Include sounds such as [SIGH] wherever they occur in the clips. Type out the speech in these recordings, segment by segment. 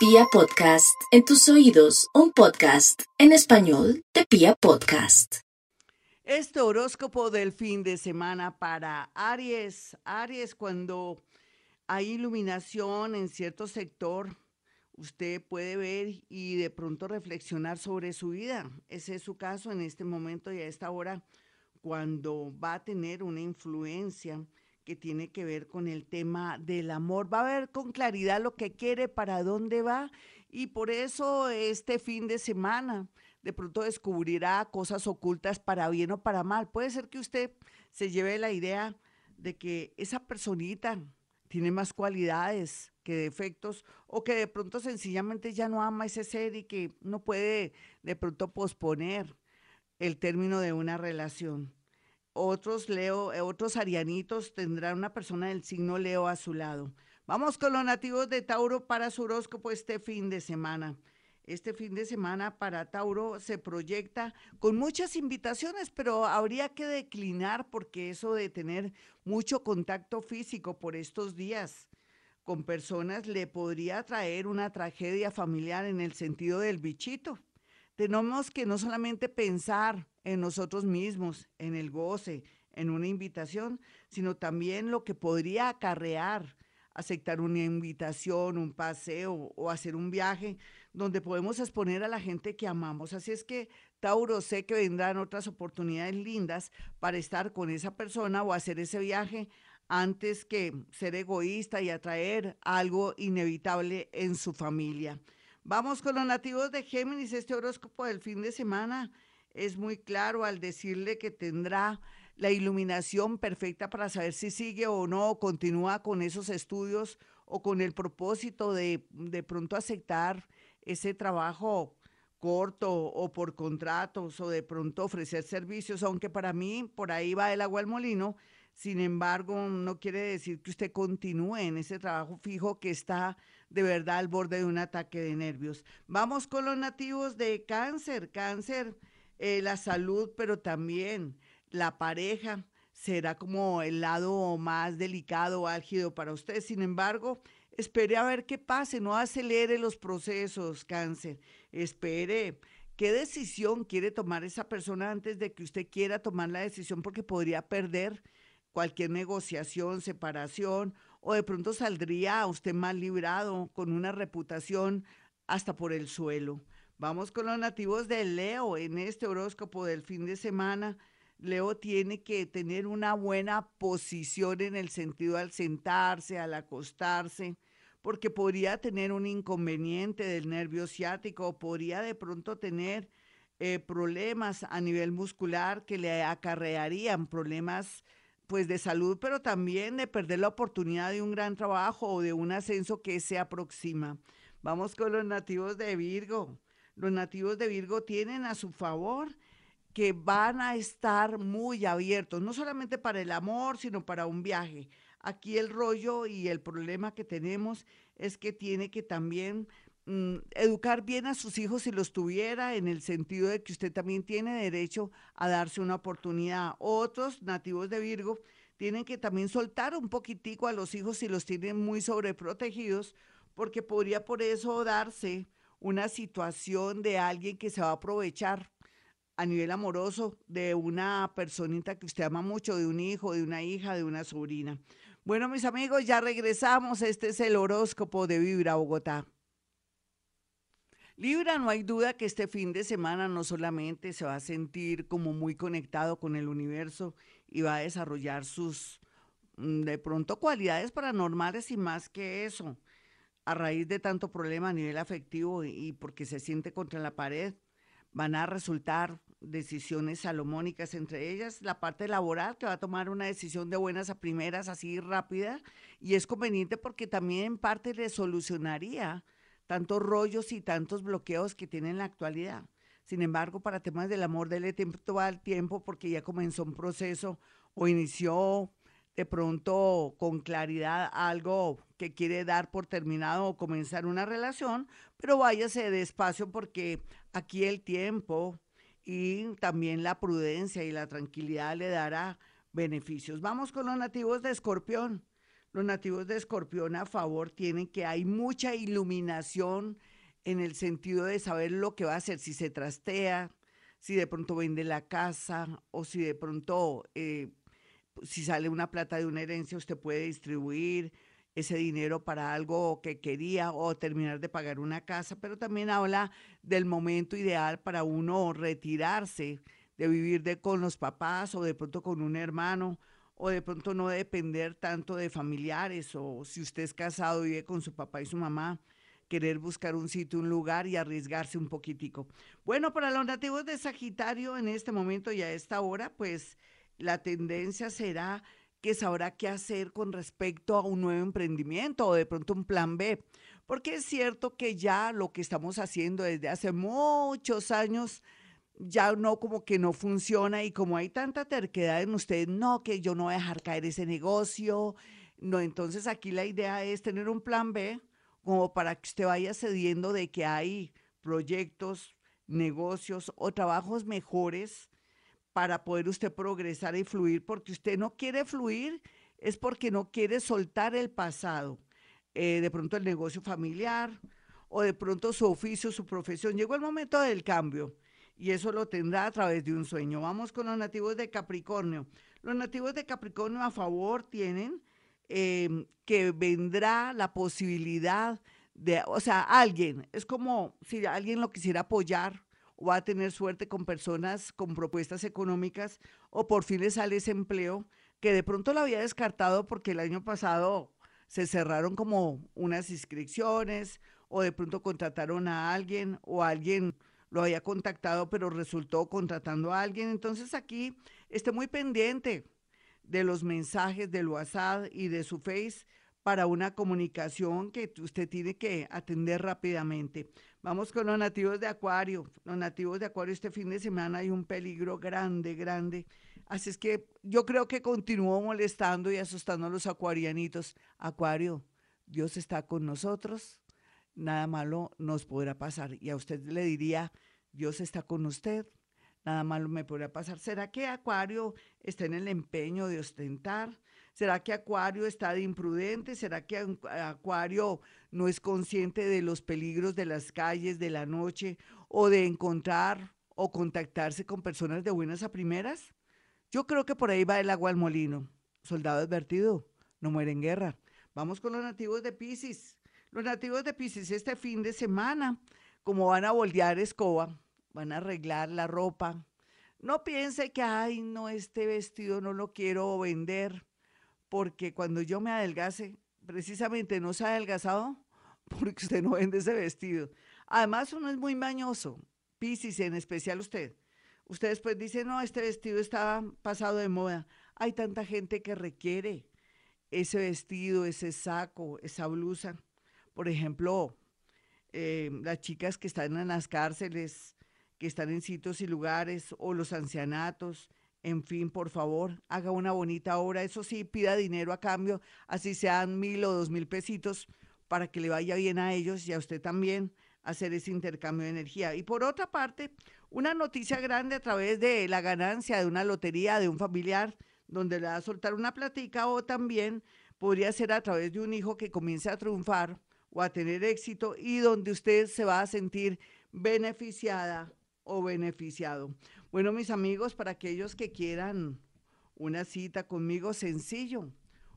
Pia Podcast, en tus oídos, un podcast en español de Pia Podcast. Este horóscopo del fin de semana para Aries. Aries, cuando hay iluminación en cierto sector, usted puede ver y de pronto reflexionar sobre su vida. Ese es su caso en este momento y a esta hora, cuando va a tener una influencia que tiene que ver con el tema del amor. Va a ver con claridad lo que quiere, para dónde va y por eso este fin de semana de pronto descubrirá cosas ocultas para bien o para mal. Puede ser que usted se lleve la idea de que esa personita tiene más cualidades que defectos o que de pronto sencillamente ya no ama ese ser y que no puede de pronto posponer el término de una relación. Otros Leo, eh, otros arianitos tendrán una persona del signo Leo a su lado. Vamos con los nativos de Tauro para su horóscopo este fin de semana. Este fin de semana para Tauro se proyecta con muchas invitaciones, pero habría que declinar porque eso de tener mucho contacto físico por estos días con personas le podría traer una tragedia familiar en el sentido del bichito. Tenemos que no solamente pensar en nosotros mismos, en el goce, en una invitación, sino también lo que podría acarrear aceptar una invitación, un paseo o hacer un viaje donde podemos exponer a la gente que amamos. Así es que, Tauro, sé que vendrán otras oportunidades lindas para estar con esa persona o hacer ese viaje antes que ser egoísta y atraer algo inevitable en su familia. Vamos con los nativos de Géminis. Este horóscopo del fin de semana es muy claro al decirle que tendrá la iluminación perfecta para saber si sigue o no, continúa con esos estudios o con el propósito de de pronto aceptar ese trabajo corto o por contratos o de pronto ofrecer servicios, aunque para mí por ahí va el agua al molino, sin embargo no quiere decir que usted continúe en ese trabajo fijo que está de verdad al borde de un ataque de nervios. Vamos con los nativos de cáncer, cáncer, eh, la salud, pero también la pareja será como el lado más delicado, álgido para usted. Sin embargo, espere a ver qué pase, no acelere los procesos, cáncer. Espere qué decisión quiere tomar esa persona antes de que usted quiera tomar la decisión porque podría perder cualquier negociación, separación o de pronto saldría usted mal librado con una reputación hasta por el suelo. Vamos con los nativos de Leo en este horóscopo del fin de semana. Leo tiene que tener una buena posición en el sentido al sentarse, al acostarse, porque podría tener un inconveniente del nervio ciático, podría de pronto tener eh, problemas a nivel muscular que le acarrearían problemas pues de salud, pero también de perder la oportunidad de un gran trabajo o de un ascenso que se aproxima. Vamos con los nativos de Virgo. Los nativos de Virgo tienen a su favor que van a estar muy abiertos, no solamente para el amor, sino para un viaje. Aquí el rollo y el problema que tenemos es que tiene que también mm, educar bien a sus hijos si los tuviera, en el sentido de que usted también tiene derecho a darse una oportunidad. Otros nativos de Virgo tienen que también soltar un poquitico a los hijos si los tienen muy sobreprotegidos, porque podría por eso darse una situación de alguien que se va a aprovechar a nivel amoroso de una personita que usted ama mucho, de un hijo, de una hija, de una sobrina. Bueno, mis amigos, ya regresamos. Este es el horóscopo de Vibra Bogotá. Libra, no hay duda que este fin de semana no solamente se va a sentir como muy conectado con el universo y va a desarrollar sus, mm, de pronto, cualidades paranormales y más que eso, a raíz de tanto problema a nivel afectivo y porque se siente contra la pared, van a resultar decisiones salomónicas, entre ellas. La parte laboral, que va a tomar una decisión de buenas a primeras, así rápida, y es conveniente porque también en parte le solucionaría tantos rollos y tantos bloqueos que tiene en la actualidad. Sin embargo, para temas del amor, dele tiempo al tiempo porque ya comenzó un proceso o inició de pronto con claridad algo que quiere dar por terminado o comenzar una relación, pero váyase despacio porque aquí el tiempo y también la prudencia y la tranquilidad le dará beneficios. Vamos con los nativos de Escorpión. Los nativos de Escorpión a favor tienen que hay mucha iluminación en el sentido de saber lo que va a hacer, si se trastea, si de pronto vende la casa o si de pronto, eh, si sale una plata de una herencia, usted puede distribuir ese dinero para algo que quería o terminar de pagar una casa, pero también habla del momento ideal para uno retirarse de vivir de, con los papás o de pronto con un hermano o de pronto no depender tanto de familiares o si usted es casado vive con su papá y su mamá, querer buscar un sitio, un lugar y arriesgarse un poquitico. Bueno, para los nativos de Sagitario en este momento y a esta hora, pues la tendencia será que sabrá qué hacer con respecto a un nuevo emprendimiento o de pronto un plan B. Porque es cierto que ya lo que estamos haciendo desde hace muchos años ya no como que no funciona y como hay tanta terquedad en usted, no, que yo no voy a dejar caer ese negocio. No, entonces aquí la idea es tener un plan B como para que usted vaya cediendo de que hay proyectos, negocios o trabajos mejores para poder usted progresar y fluir, porque usted no quiere fluir, es porque no quiere soltar el pasado. Eh, de pronto el negocio familiar o de pronto su oficio, su profesión. Llegó el momento del cambio y eso lo tendrá a través de un sueño. Vamos con los nativos de Capricornio. Los nativos de Capricornio a favor tienen em, que vendrá la posibilidad de, o sea, alguien, es como si alguien lo quisiera apoyar o va a tener suerte con personas con propuestas económicas o por fin le sale ese empleo que de pronto lo había descartado porque el año pasado se cerraron como unas inscripciones o de pronto contrataron a alguien o alguien lo había contactado, pero resultó contratando a alguien. Entonces aquí esté muy pendiente de los mensajes del WhatsApp y de su Face para una comunicación que usted tiene que atender rápidamente. Vamos con los nativos de Acuario. Los nativos de Acuario este fin de semana hay un peligro grande, grande. Así es que yo creo que continúo molestando y asustando a los acuarianitos. Acuario, Dios está con nosotros nada malo nos podrá pasar. Y a usted le diría, Dios está con usted, nada malo me podrá pasar. ¿Será que Acuario está en el empeño de ostentar? ¿Será que Acuario está de imprudente? ¿Será que Acuario no es consciente de los peligros de las calles de la noche o de encontrar o contactarse con personas de buenas a primeras? Yo creo que por ahí va el agua al molino. Soldado advertido, no muere en guerra. Vamos con los nativos de Pisces. Los nativos de Pisces este fin de semana, como van a voltear escoba, van a arreglar la ropa. No piense que, ay, no, este vestido no lo quiero vender, porque cuando yo me adelgase, precisamente no se ha adelgazado [LAUGHS] porque usted no vende ese vestido. Además, uno es muy mañoso, Pisces en especial usted. Usted después dice, no, este vestido está pasado de moda. Hay tanta gente que requiere ese vestido, ese saco, esa blusa por ejemplo, eh, las chicas que están en las cárceles, que están en sitios y lugares, o los ancianatos, en fin, por favor, haga una bonita obra. Eso sí, pida dinero a cambio, así sean mil o dos mil pesitos, para que le vaya bien a ellos y a usted también hacer ese intercambio de energía. Y por otra parte, una noticia grande a través de la ganancia de una lotería de un familiar, donde le va a soltar una platica, o también podría ser a través de un hijo que comience a triunfar o a tener éxito y donde usted se va a sentir beneficiada o beneficiado. Bueno, mis amigos, para aquellos que quieran una cita conmigo, sencillo.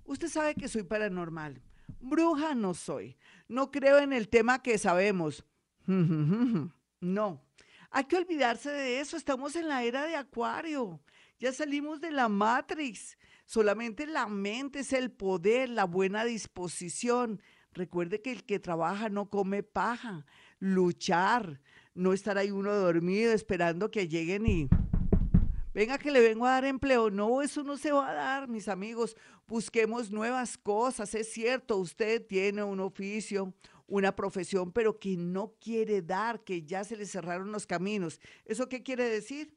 Usted sabe que soy paranormal. Bruja no soy. No creo en el tema que sabemos. [LAUGHS] No. Hay que olvidarse de eso. Estamos en la era de Acuario. Ya salimos de la Matrix. Solamente la mente es el poder, la buena disposición, Recuerde que el que trabaja no come paja. Luchar, no estar ahí uno dormido esperando que lleguen y venga que le vengo a dar empleo. No, eso no se va a dar, mis amigos. Busquemos nuevas cosas. Es cierto, usted tiene un oficio, una profesión, pero que no quiere dar, que ya se le cerraron los caminos. ¿Eso qué quiere decir?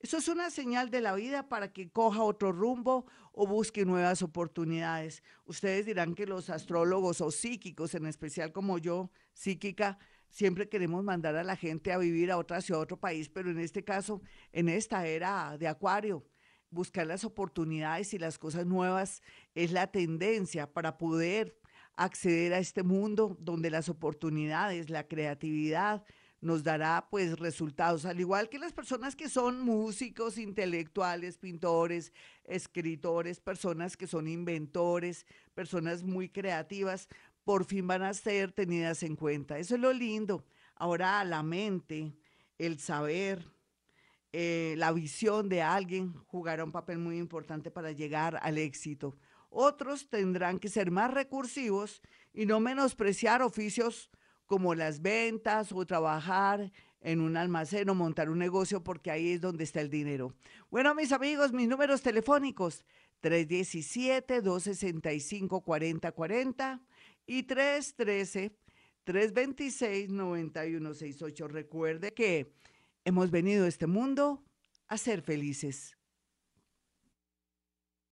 Eso es una señal de la vida para que coja otro rumbo o busque nuevas oportunidades. Ustedes dirán que los astrólogos o psíquicos, en especial como yo, psíquica, siempre queremos mandar a la gente a vivir a otra ciudad, otro país, pero en este caso, en esta era de Acuario, buscar las oportunidades y las cosas nuevas es la tendencia para poder acceder a este mundo donde las oportunidades, la creatividad nos dará pues resultados, al igual que las personas que son músicos, intelectuales, pintores, escritores, personas que son inventores, personas muy creativas, por fin van a ser tenidas en cuenta. Eso es lo lindo. Ahora la mente, el saber, eh, la visión de alguien jugará un papel muy importante para llegar al éxito. Otros tendrán que ser más recursivos y no menospreciar oficios como las ventas o trabajar en un almacén o montar un negocio porque ahí es donde está el dinero. Bueno, mis amigos, mis números telefónicos 317-265-4040 y 313-326-9168. Recuerde que hemos venido a este mundo a ser felices.